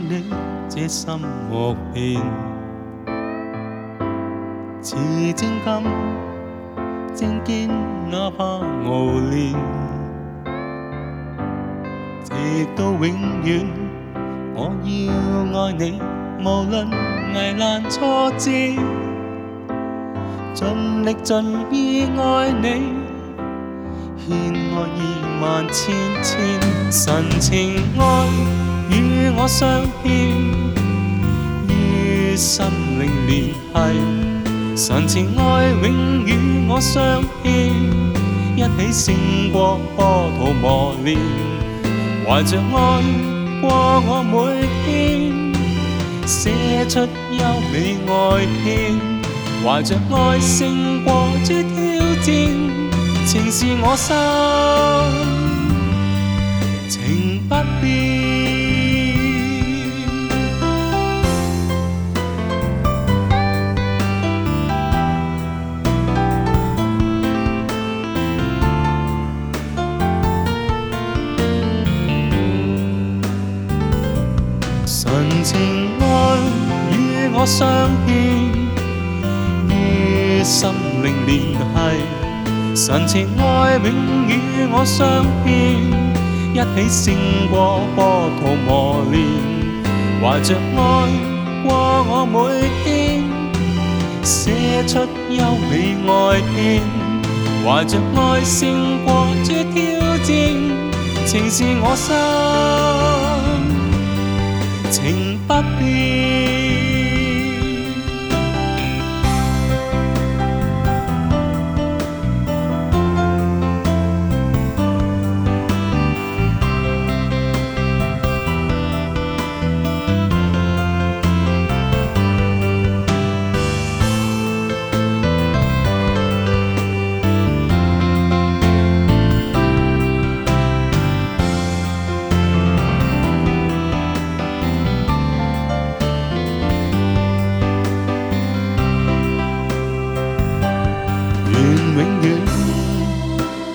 你，这心莫变，似精金，精坚，哪怕熬练，直到永远，我要爱你，无论危难挫折，尽力尽意爱你，献爱意万千千，深情爱。与我相牵，于心灵联系，纯情爱永与我相牵，一起胜过波涛磨练。怀着爱过我每天，写出优美爱篇。怀着爱胜过诸挑战，情是我心。情愛與我相牽，於心靈聯繫，神情愛永與我相牽，一起勝過波濤磨練，懷着愛過我每天，寫出優美愛篇，懷着愛勝過諸挑戰，情是我心。情不变。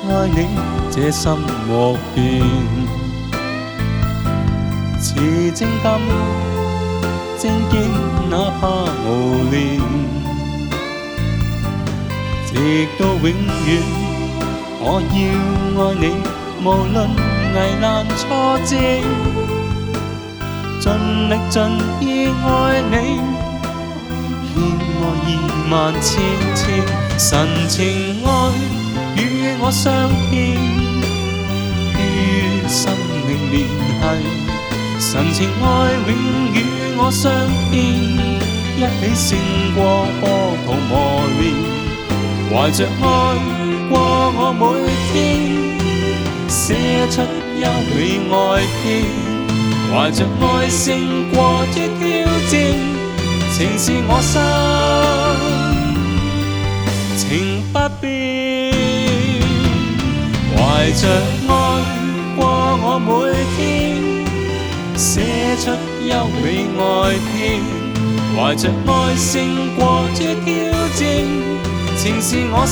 愛你這心莫變，持正金正見，哪怕熬練，直到永遠，我要愛你，無論危難挫折，盡力盡意愛你。欠我二萬千千，神情愛。与我相依，与生命联系，神情爱永与我相依，一起胜过波涛磨练。怀着爱过我每天，写出优美爱篇。怀着爱胜过绝挑战，情是我心，情不变。懷着愛過我每天，寫出優美愛篇，懷着愛勝過諸挑戰，情是我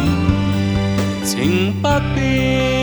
心，情不變。